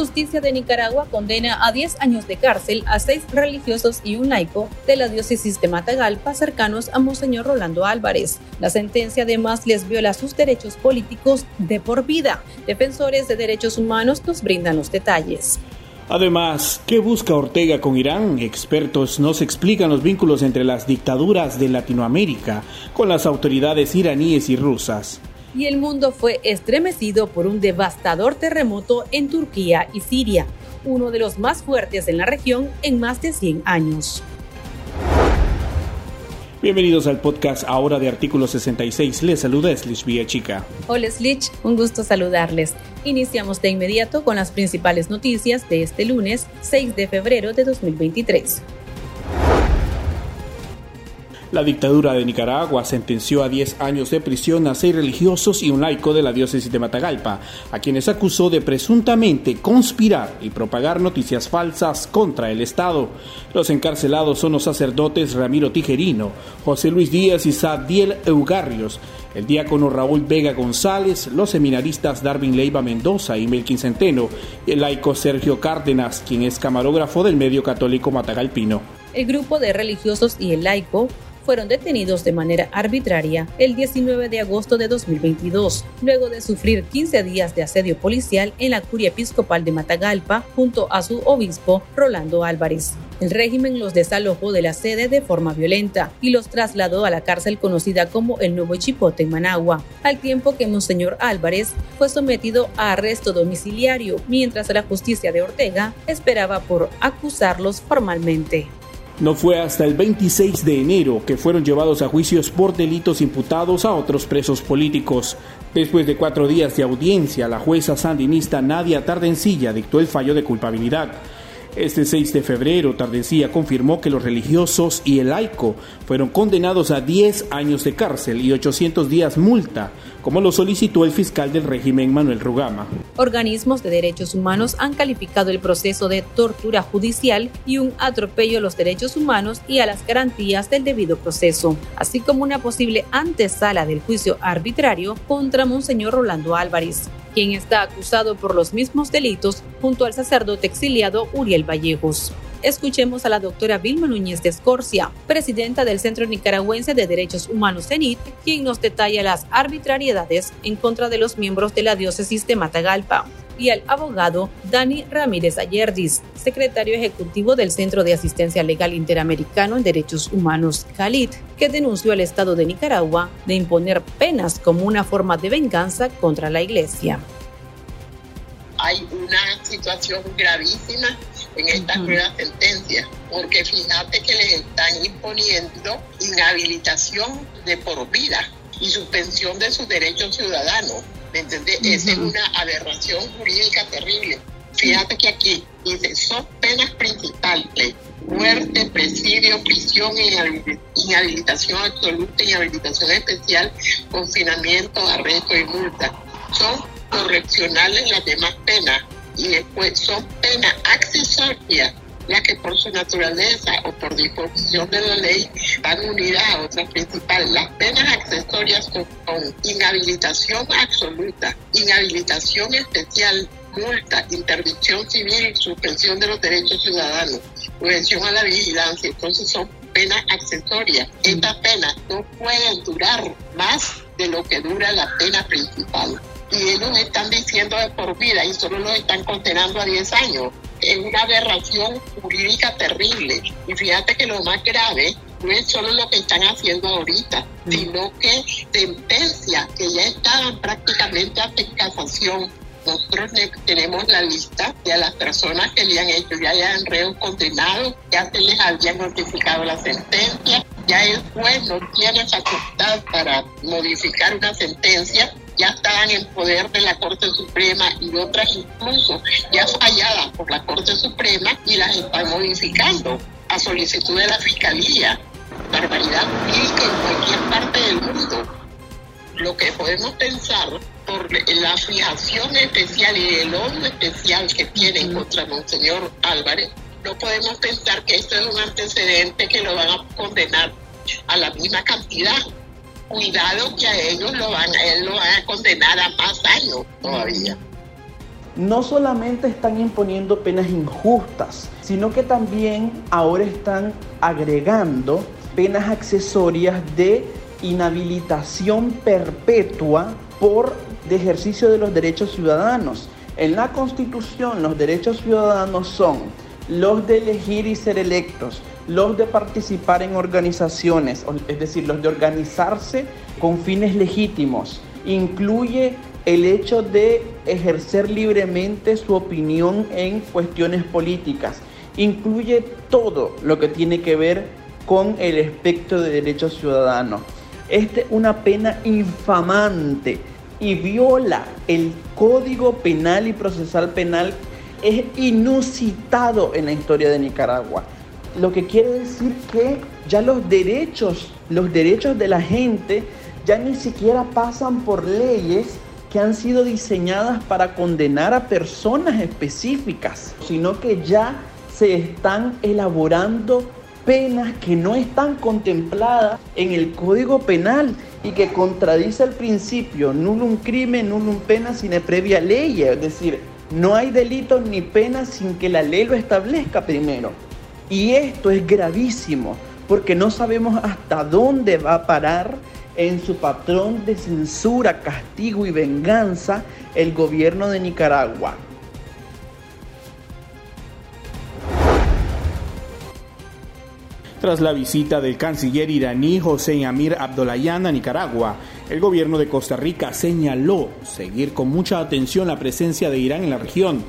Justicia de Nicaragua condena a 10 años de cárcel a seis religiosos y un laico de la diócesis de Matagalpa cercanos a Monseñor Rolando Álvarez. La sentencia además les viola sus derechos políticos de por vida. Defensores de derechos humanos nos brindan los detalles. Además, ¿qué busca Ortega con Irán? Expertos nos explican los vínculos entre las dictaduras de Latinoamérica con las autoridades iraníes y rusas y el mundo fue estremecido por un devastador terremoto en Turquía y Siria, uno de los más fuertes en la región en más de 100 años. Bienvenidos al podcast ahora de Artículo 66. Les saluda Villa Chica. Hola Slich, un gusto saludarles. Iniciamos de inmediato con las principales noticias de este lunes 6 de febrero de 2023. La dictadura de Nicaragua sentenció a 10 años de prisión a seis religiosos y un laico de la diócesis de Matagalpa, a quienes acusó de presuntamente conspirar y propagar noticias falsas contra el Estado. Los encarcelados son los sacerdotes Ramiro Tijerino, José Luis Díaz y Sadiel Eugarrios, el diácono Raúl Vega González, los seminaristas Darwin Leiva Mendoza y Melkin Centeno, y el laico Sergio Cárdenas, quien es camarógrafo del medio católico Matagalpino. El grupo de religiosos y el laico fueron detenidos de manera arbitraria el 19 de agosto de 2022, luego de sufrir 15 días de asedio policial en la curia episcopal de Matagalpa junto a su obispo Rolando Álvarez. El régimen los desalojó de la sede de forma violenta y los trasladó a la cárcel conocida como el Nuevo Chipote en Managua, al tiempo que Monseñor Álvarez fue sometido a arresto domiciliario mientras la justicia de Ortega esperaba por acusarlos formalmente. No fue hasta el 26 de enero que fueron llevados a juicios por delitos imputados a otros presos políticos. Después de cuatro días de audiencia, la jueza sandinista Nadia Tardencilla dictó el fallo de culpabilidad. Este 6 de febrero, Tardecía confirmó que los religiosos y el laico fueron condenados a 10 años de cárcel y 800 días multa, como lo solicitó el fiscal del régimen Manuel Rugama. Organismos de derechos humanos han calificado el proceso de tortura judicial y un atropello a los derechos humanos y a las garantías del debido proceso, así como una posible antesala del juicio arbitrario contra Monseñor Rolando Álvarez quien está acusado por los mismos delitos junto al sacerdote exiliado Uriel Vallejos. Escuchemos a la doctora Vilma Núñez de Escorcia, presidenta del Centro Nicaragüense de Derechos Humanos CENIT, quien nos detalla las arbitrariedades en contra de los miembros de la diócesis de Matagalpa y al abogado Dani Ramírez Ayerdis, secretario ejecutivo del Centro de Asistencia Legal Interamericano en Derechos Humanos, CALIT, que denunció al Estado de Nicaragua de imponer penas como una forma de venganza contra la Iglesia. Hay una situación gravísima en esta nueva sentencia, porque fíjate que les están imponiendo inhabilitación de por vida y suspensión de sus derechos ciudadanos ¿Me entendés? Esa es una aberración jurídica terrible. Fíjate que aquí dice, son penas principales, muerte, presidio, prisión, inhabilitación absoluta, inhabilitación especial, confinamiento, arresto y multa. Son correccionales las demás penas y después son penas accesorias las que por su naturaleza o por disposición de la ley unidas a otras principales. Las penas accesorias son, inhabilitación absoluta, inhabilitación especial, multa, interdicción civil, suspensión de los derechos ciudadanos, prevención a la vigilancia. Entonces son penas accesorias. Estas penas no pueden durar más de lo que dura la pena principal. Y ellos están diciendo de por vida y solo los están condenando a 10 años es una aberración jurídica terrible. Y fíjate que lo más grave no es solo lo que están haciendo ahorita, mm. sino que sentencias que ya estaban prácticamente ante casación. Nosotros tenemos la lista de las personas que le han hecho, ya han reo condenado, ya se les había notificado la sentencia, ya el juez no tiene facultad para modificar una sentencia ya estaban en poder de la Corte Suprema y otras incluso ya falladas por la Corte Suprema y las están modificando a solicitud de la Fiscalía. Barbaridad jurídica en cualquier parte del mundo. Lo que podemos pensar por la fijación especial y el odio especial que tienen contra Monseñor Álvarez, no podemos pensar que esto es un antecedente que lo van a condenar a la misma cantidad cuidado que a ellos lo van, a él lo van a condenar a más años todavía. no solamente están imponiendo penas injustas, sino que también ahora están agregando penas accesorias de inhabilitación perpetua por ejercicio de los derechos ciudadanos. En la Constitución los derechos ciudadanos son los de elegir y ser electos, los de participar en organizaciones, es decir, los de organizarse con fines legítimos. Incluye el hecho de ejercer libremente su opinión en cuestiones políticas. Incluye todo lo que tiene que ver con el espectro de derechos ciudadanos. Es una pena infamante y viola el Código Penal y Procesal Penal. Es inusitado en la historia de Nicaragua. Lo que quiere decir que ya los derechos, los derechos de la gente ya ni siquiera pasan por leyes que han sido diseñadas para condenar a personas específicas, sino que ya se están elaborando penas que no están contempladas en el Código Penal y que contradice el principio un crimen, un pena sin previa ley, es decir, no hay delito ni pena sin que la ley lo establezca primero. Y esto es gravísimo porque no sabemos hasta dónde va a parar en su patrón de censura, castigo y venganza el gobierno de Nicaragua. Tras la visita del canciller iraní José Amir Abdollahian a Nicaragua, el gobierno de Costa Rica señaló seguir con mucha atención la presencia de Irán en la región,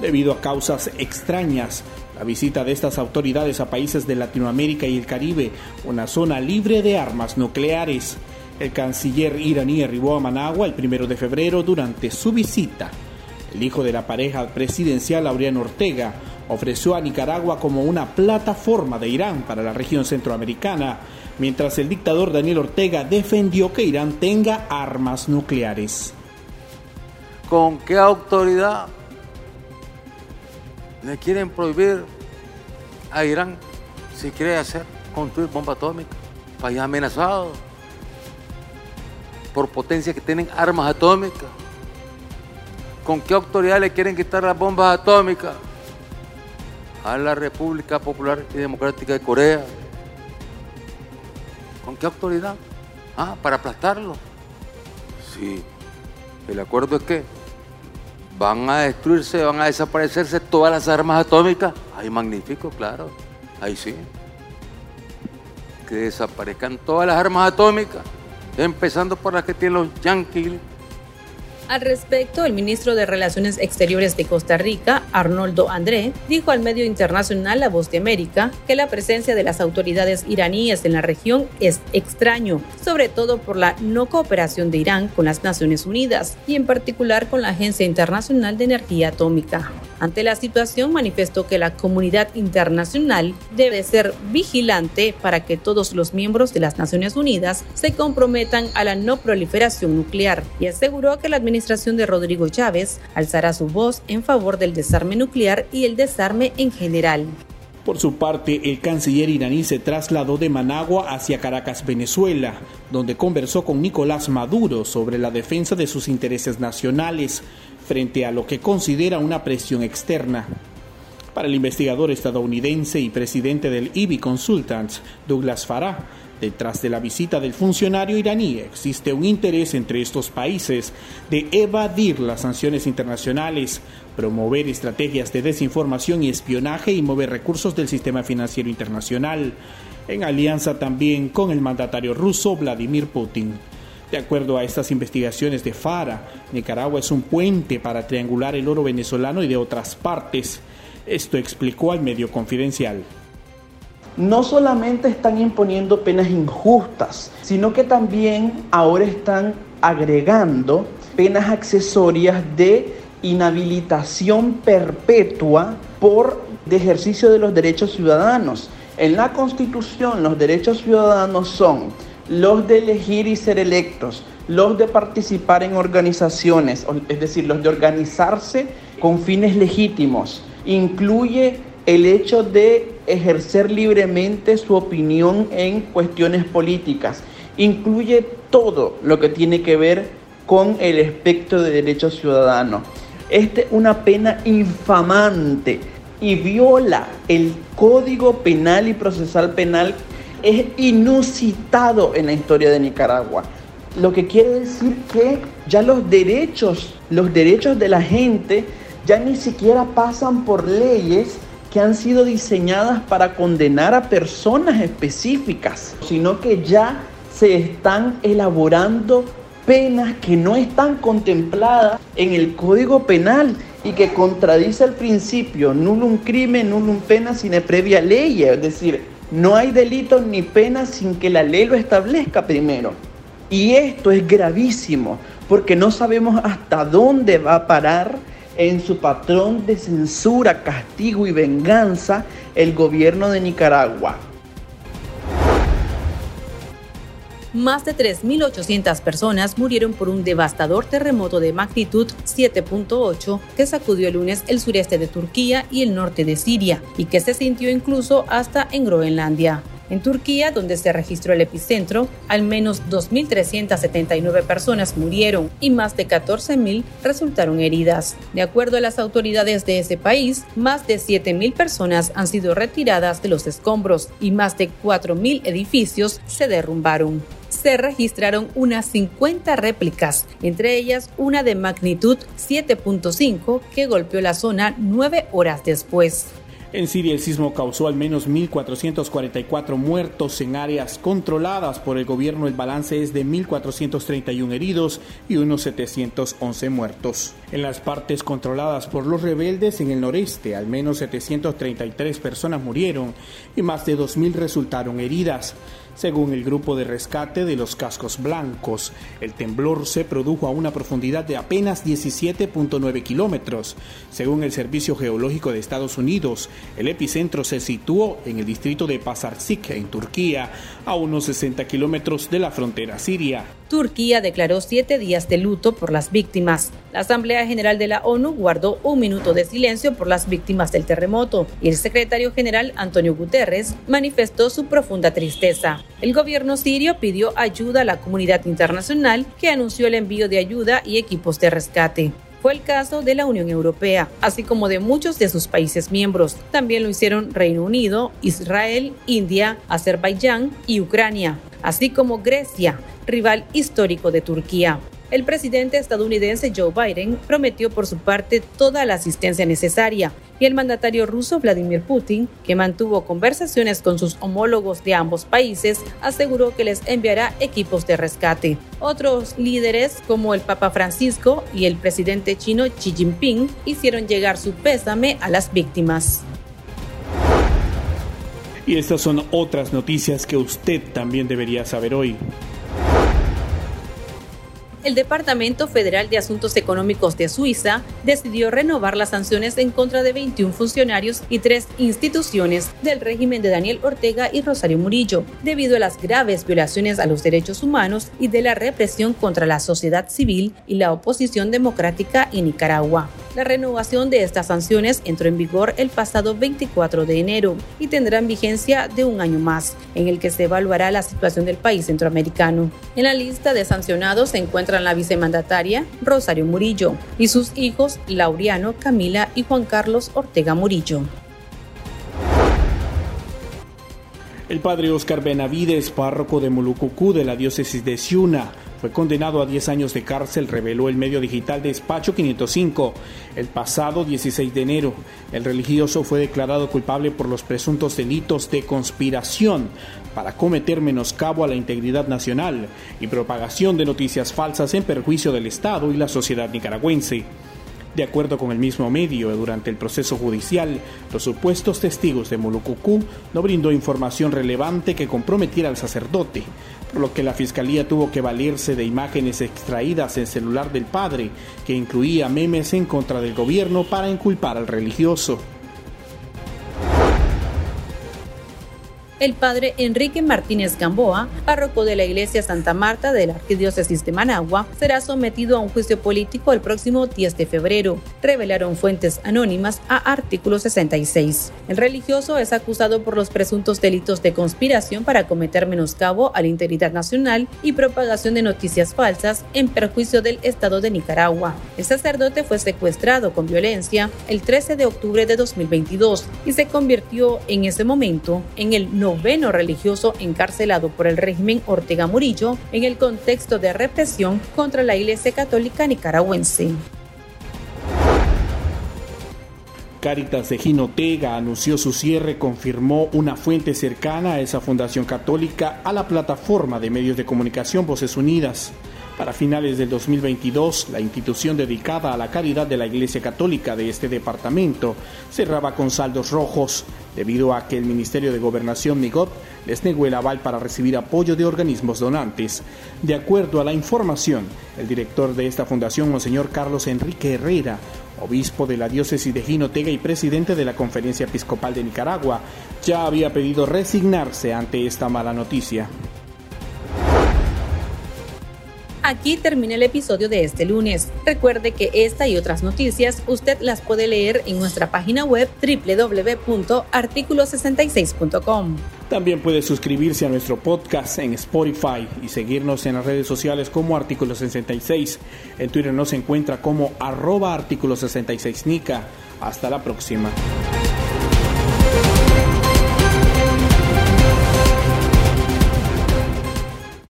debido a causas extrañas. La visita de estas autoridades a países de Latinoamérica y el Caribe, una zona libre de armas nucleares. El canciller iraní arribó a Managua el primero de febrero durante su visita. El hijo de la pareja presidencial, Laureano Ortega, ofreció a Nicaragua como una plataforma de Irán para la región centroamericana, mientras el dictador Daniel Ortega defendió que Irán tenga armas nucleares. ¿Con qué autoridad le quieren prohibir a Irán si quiere hacer construir bomba atómica? País amenazado por potencias que tienen armas atómicas. ¿Con qué autoridad le quieren quitar las bombas atómicas? A la República Popular y Democrática de Corea. ¿Con qué autoridad? Ah, para aplastarlo. Sí, el acuerdo es que van a destruirse, van a desaparecerse todas las armas atómicas. Ay, magnífico, claro. Ahí sí. Que desaparezcan todas las armas atómicas, empezando por las que tienen los yanquis al respecto, el ministro de Relaciones Exteriores de Costa Rica, Arnoldo André, dijo al medio internacional La Voz de América que la presencia de las autoridades iraníes en la región es extraño, sobre todo por la no cooperación de Irán con las Naciones Unidas y en particular con la Agencia Internacional de Energía Atómica. Ante la situación manifestó que la comunidad internacional debe ser vigilante para que todos los miembros de las Naciones Unidas se comprometan a la no proliferación nuclear y aseguró que la administración de Rodrigo Chávez alzará su voz en favor del desarme nuclear y el desarme en general. Por su parte, el canciller iraní se trasladó de Managua hacia Caracas, Venezuela, donde conversó con Nicolás Maduro sobre la defensa de sus intereses nacionales frente a lo que considera una presión externa. Para el investigador estadounidense y presidente del IBI Consultants, Douglas Farah, detrás de la visita del funcionario iraní existe un interés entre estos países de evadir las sanciones internacionales, promover estrategias de desinformación y espionaje y mover recursos del sistema financiero internacional, en alianza también con el mandatario ruso Vladimir Putin. De acuerdo a estas investigaciones de FARA, Nicaragua es un puente para triangular el oro venezolano y de otras partes. Esto explicó al medio confidencial. No solamente están imponiendo penas injustas, sino que también ahora están agregando penas accesorias de inhabilitación perpetua por ejercicio de los derechos ciudadanos. En la Constitución los derechos ciudadanos son los de elegir y ser electos, los de participar en organizaciones, es decir, los de organizarse con fines legítimos. Incluye el hecho de ejercer libremente su opinión en cuestiones políticas. Incluye todo lo que tiene que ver con el espectro de derechos ciudadanos. Esta es una pena infamante y viola el Código Penal y Procesal Penal. Es inusitado en la historia de Nicaragua. Lo que quiere decir que ya los derechos, los derechos de la gente ya ni siquiera pasan por leyes que han sido diseñadas para condenar a personas específicas, sino que ya se están elaborando penas que no están contempladas en el Código Penal y que contradice el principio un crimen, un pena sin previa ley, es decir, no hay delito ni pena sin que la ley lo establezca primero. Y esto es gravísimo porque no sabemos hasta dónde va a parar en su patrón de censura, castigo y venganza el gobierno de Nicaragua. Más de 3.800 personas murieron por un devastador terremoto de magnitud 7.8 que sacudió el lunes el sureste de Turquía y el norte de Siria y que se sintió incluso hasta en Groenlandia. En Turquía, donde se registró el epicentro, al menos 2.379 personas murieron y más de 14.000 resultaron heridas. De acuerdo a las autoridades de ese país, más de 7.000 personas han sido retiradas de los escombros y más de 4.000 edificios se derrumbaron se registraron unas 50 réplicas, entre ellas una de magnitud 7.5 que golpeó la zona nueve horas después. En Siria el sismo causó al menos 1.444 muertos en áreas controladas por el gobierno. El balance es de 1.431 heridos y unos 711 muertos. En las partes controladas por los rebeldes en el noreste, al menos 733 personas murieron y más de 2.000 resultaron heridas. Según el grupo de rescate de los cascos blancos, el temblor se produjo a una profundidad de apenas 17.9 kilómetros. Según el Servicio Geológico de Estados Unidos, el epicentro se situó en el distrito de Pasarsik, en Turquía, a unos 60 kilómetros de la frontera siria. Turquía declaró siete días de luto por las víctimas. La Asamblea General de la ONU guardó un minuto de silencio por las víctimas del terremoto y el secretario general Antonio Guterres manifestó su profunda tristeza. El gobierno sirio pidió ayuda a la comunidad internacional que anunció el envío de ayuda y equipos de rescate. Fue el caso de la Unión Europea, así como de muchos de sus países miembros. También lo hicieron Reino Unido, Israel, India, Azerbaiyán y Ucrania, así como Grecia, rival histórico de Turquía. El presidente estadounidense Joe Biden prometió por su parte toda la asistencia necesaria y el mandatario ruso Vladimir Putin, que mantuvo conversaciones con sus homólogos de ambos países, aseguró que les enviará equipos de rescate. Otros líderes, como el Papa Francisco y el presidente chino Xi Jinping, hicieron llegar su pésame a las víctimas. Y estas son otras noticias que usted también debería saber hoy el Departamento Federal de Asuntos Económicos de Suiza decidió renovar las sanciones en contra de 21 funcionarios y tres instituciones del régimen de Daniel Ortega y Rosario Murillo, debido a las graves violaciones a los derechos humanos y de la represión contra la sociedad civil y la oposición democrática en Nicaragua. La renovación de estas sanciones entró en vigor el pasado 24 de enero y tendrán vigencia de un año más, en el que se evaluará la situación del país centroamericano. En la lista de sancionados se encuentran la vicemandataria Rosario Murillo y sus hijos Laureano, Camila y Juan Carlos Ortega Murillo. El padre Oscar Benavides, párroco de Molucucú de la diócesis de Ciuna, fue condenado a 10 años de cárcel, reveló el medio digital Despacho 505. El pasado 16 de enero, el religioso fue declarado culpable por los presuntos delitos de conspiración para cometer menoscabo a la integridad nacional y propagación de noticias falsas en perjuicio del Estado y la sociedad nicaragüense. De acuerdo con el mismo medio, durante el proceso judicial, los supuestos testigos de Molucucú no brindó información relevante que comprometiera al sacerdote, por lo que la fiscalía tuvo que valerse de imágenes extraídas en celular del padre, que incluía memes en contra del gobierno para inculpar al religioso. El padre Enrique Martínez Gamboa, párroco de la iglesia Santa Marta de la Arquidiócesis de Managua, será sometido a un juicio político el próximo 10 de febrero, revelaron fuentes anónimas a artículo 66. El religioso es acusado por los presuntos delitos de conspiración para cometer menoscabo a la integridad nacional y propagación de noticias falsas en perjuicio del Estado de Nicaragua. El sacerdote fue secuestrado con violencia el 13 de octubre de 2022 y se convirtió en ese momento en el noveno religioso encarcelado por el régimen Ortega Murillo en el contexto de represión contra la Iglesia Católica nicaragüense. Caritas de Jinotega anunció su cierre, confirmó una fuente cercana a esa fundación católica a la plataforma de medios de comunicación Voces Unidas. Para finales del 2022, la institución dedicada a la caridad de la Iglesia Católica de este departamento cerraba con saldos rojos, debido a que el Ministerio de Gobernación MIGOT les negó el aval para recibir apoyo de organismos donantes. De acuerdo a la información, el director de esta fundación, Monseñor Carlos Enrique Herrera, obispo de la diócesis de Jinotega y presidente de la Conferencia Episcopal de Nicaragua, ya había pedido resignarse ante esta mala noticia. Aquí termina el episodio de este lunes. Recuerde que esta y otras noticias usted las puede leer en nuestra página web www.articulo66.com. También puede suscribirse a nuestro podcast en Spotify y seguirnos en las redes sociales como Artículo 66. En Twitter nos encuentra como arroba artículo 66 Nica. Hasta la próxima.